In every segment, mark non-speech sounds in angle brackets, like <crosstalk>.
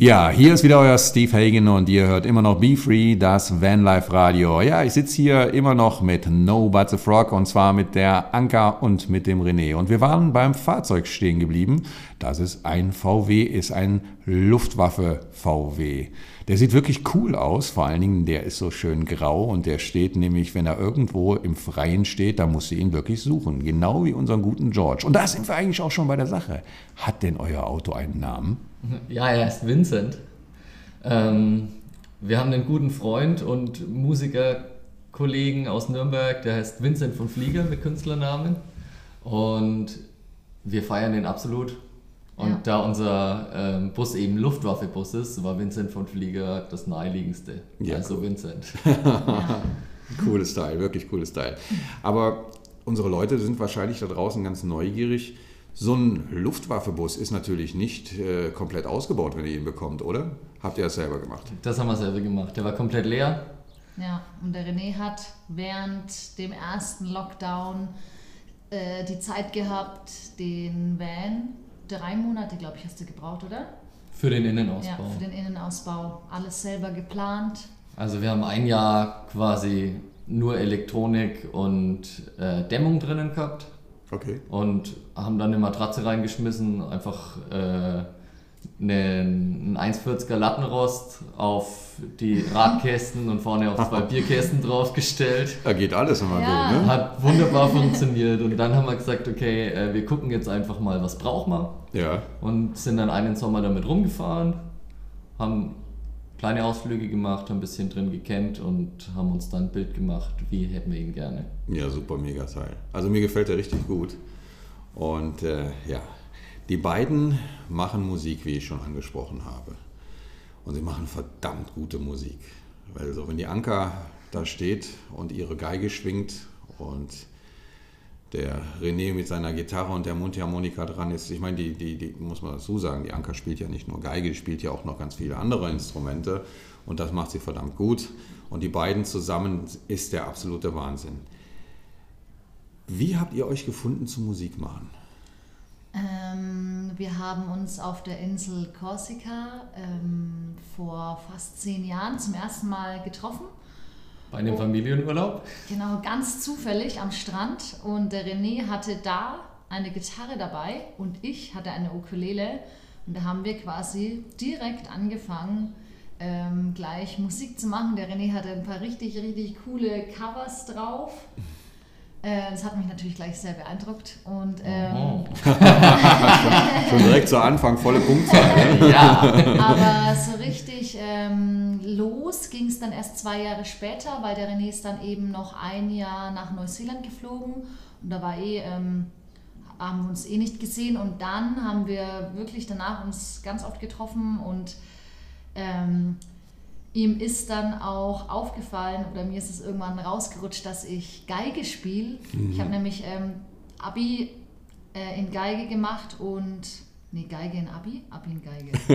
Ja, hier ist wieder euer Steve Hagen und ihr hört immer noch Be Free, das Vanlife Radio. Ja, ich sitze hier immer noch mit No But the Frog und zwar mit der Anka und mit dem René. Und wir waren beim Fahrzeug stehen geblieben. Das ist ein VW, ist ein Luftwaffe VW. Der sieht wirklich cool aus, vor allen Dingen der ist so schön grau und der steht nämlich, wenn er irgendwo im Freien steht, da musst du ihn wirklich suchen. Genau wie unseren guten George. Und da sind wir eigentlich auch schon bei der Sache. Hat denn euer Auto einen Namen? <laughs> Ja, er ist Vincent. Ähm, wir haben einen guten Freund und Musikerkollegen aus Nürnberg, der heißt Vincent von Flieger mit Künstlernamen. Und wir feiern den absolut. Und ja. da unser ähm, Bus eben Luftwaffe-Bus ist, war Vincent von Flieger das naheliegendste. Ja. Also Vincent. <laughs> cooles Style, wirklich cooles Style. Aber unsere Leute sind wahrscheinlich da draußen ganz neugierig so ein Luftwaffebus ist natürlich nicht äh, komplett ausgebaut, wenn ihr ihn bekommt, oder? Habt ihr das selber gemacht? Das haben wir selber gemacht. Der war komplett leer. Ja, und der René hat während dem ersten Lockdown äh, die Zeit gehabt, den Van, drei Monate, glaube ich, hast du gebraucht, oder? Für den Innenausbau. Ja, für den Innenausbau. Alles selber geplant. Also wir haben ein Jahr quasi nur Elektronik und äh, Dämmung drinnen gehabt Okay. Und haben dann eine Matratze reingeschmissen, einfach äh, einen 1,40er Lattenrost auf die Radkästen und vorne auf zwei <laughs> Bierkästen draufgestellt. Da geht alles, wenn man ja. will. Ne? Hat wunderbar funktioniert. Und dann haben wir gesagt, okay, äh, wir gucken jetzt einfach mal, was brauchen wir. Ja. Und sind dann einen Sommer damit rumgefahren, haben kleine Ausflüge gemacht, haben ein bisschen drin gekennt und haben uns dann ein Bild gemacht, wie hätten wir ihn gerne. Ja, super mega Teil. Also mir gefällt er richtig gut. Und äh, ja, die beiden machen Musik, wie ich schon angesprochen habe. Und sie machen verdammt gute Musik. Weil so, wenn die Anker da steht und ihre Geige schwingt und der René mit seiner Gitarre und der Mundharmonika dran ist. Ich meine, die, die, die muss man dazu sagen, die Anker spielt ja nicht nur Geige, spielt ja auch noch ganz viele andere Instrumente und das macht sie verdammt gut. Und die beiden zusammen ist der absolute Wahnsinn. Wie habt ihr euch gefunden zum Musik machen? Ähm, wir haben uns auf der Insel Korsika ähm, vor fast zehn Jahren zum ersten Mal getroffen bei einem oh. Familienurlaub? Genau, ganz zufällig am Strand. Und der René hatte da eine Gitarre dabei und ich hatte eine Ukulele. Und da haben wir quasi direkt angefangen, ähm, gleich Musik zu machen. Der René hatte ein paar richtig, richtig coole Covers drauf. Äh, das hat mich natürlich gleich sehr beeindruckt. Und, ähm, oh. <laughs> <laughs> Schon direkt zu Anfang, volle Punktzahl. Ne? <laughs> ja, aber so richtig ähm, los ging es dann erst zwei Jahre später, weil der René ist dann eben noch ein Jahr nach Neuseeland geflogen. Und da war eh, ähm, haben wir uns eh nicht gesehen. Und dann haben wir wirklich danach uns ganz oft getroffen und ähm, ihm ist dann auch aufgefallen, oder mir ist es irgendwann rausgerutscht, dass ich Geige spiele. Mhm. Ich habe nämlich ähm, Abi äh, in Geige gemacht und Nee, Geige in Abi? Abi in Geige. <laughs>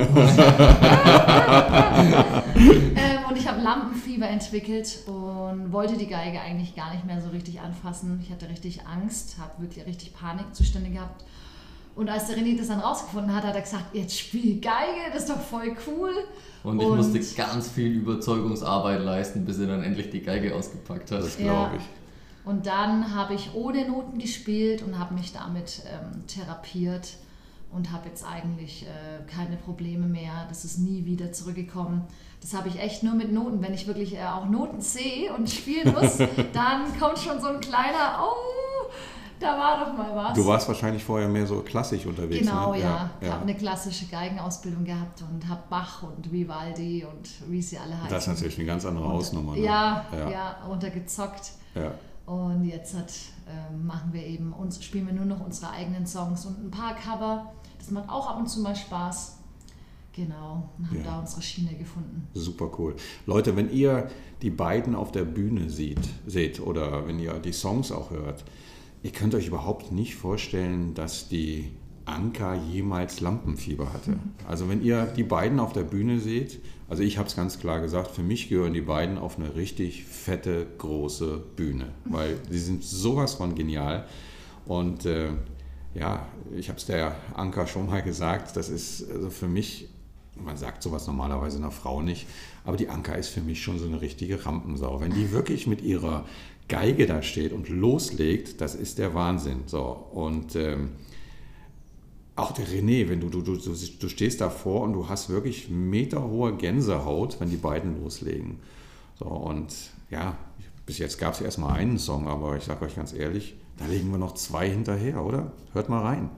ähm, und ich habe Lampenfieber entwickelt und wollte die Geige eigentlich gar nicht mehr so richtig anfassen. Ich hatte richtig Angst, habe wirklich richtig Panikzustände gehabt. Und als der René das dann rausgefunden hat, hat er gesagt, jetzt spiel Geige, das ist doch voll cool. Und ich und musste ganz viel Überzeugungsarbeit leisten, bis er dann endlich die Geige ausgepackt hat. Das glaube ja. ich. Und dann habe ich ohne Noten gespielt und habe mich damit ähm, therapiert und habe jetzt eigentlich äh, keine Probleme mehr. Das ist nie wieder zurückgekommen. Das habe ich echt nur mit Noten. Wenn ich wirklich äh, auch Noten sehe und spielen muss, <laughs> dann kommt schon so ein kleiner, oh, da war doch mal was. Du warst wahrscheinlich vorher mehr so klassisch unterwegs. Genau, ne? ja. Ich ja. habe eine klassische Geigenausbildung gehabt und habe Bach und Vivaldi und wie sie alle heißen. Das ist natürlich eine ganz andere Hausnummer. Ne? Ja, ja, ja, runtergezockt. Ja. Und jetzt hat, äh, machen wir eben uns, spielen wir nur noch unsere eigenen Songs und ein paar Cover. Das macht auch ab und zu mal Spaß. Genau, und haben ja. da unsere Schiene gefunden. Super cool. Leute, wenn ihr die beiden auf der Bühne seht, seht oder wenn ihr die Songs auch hört, Ihr könnt euch überhaupt nicht vorstellen, dass die Anka jemals Lampenfieber hatte. Mhm. Also wenn ihr die beiden auf der Bühne seht, also ich habe es ganz klar gesagt, für mich gehören die beiden auf eine richtig fette, große Bühne, weil sie sind sowas von genial. Und äh, ja, ich habe es der Anka schon mal gesagt, das ist also für mich man sagt sowas normalerweise einer Frau nicht, aber die Anka ist für mich schon so eine richtige Rampensau. Wenn die wirklich mit ihrer Geige da steht und loslegt, das ist der Wahnsinn. So, und ähm, auch der René, wenn du, du, du, du stehst davor und du hast wirklich meterhohe Gänsehaut, wenn die beiden loslegen. So, und ja, bis jetzt gab es erstmal einen Song, aber ich sage euch ganz ehrlich, da legen wir noch zwei hinterher, oder? Hört mal rein.